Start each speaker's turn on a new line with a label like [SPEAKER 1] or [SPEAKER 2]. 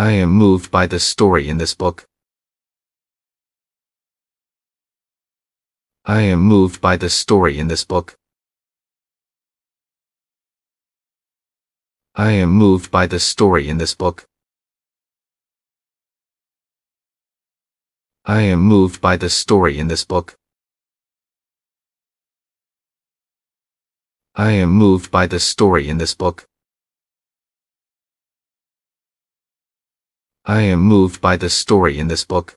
[SPEAKER 1] I am moved by the story in this book. I am moved by the story in this book. I am moved by the story in this book. I am moved by the story in this book. I am moved by the story in this book. I am moved by the story in this book.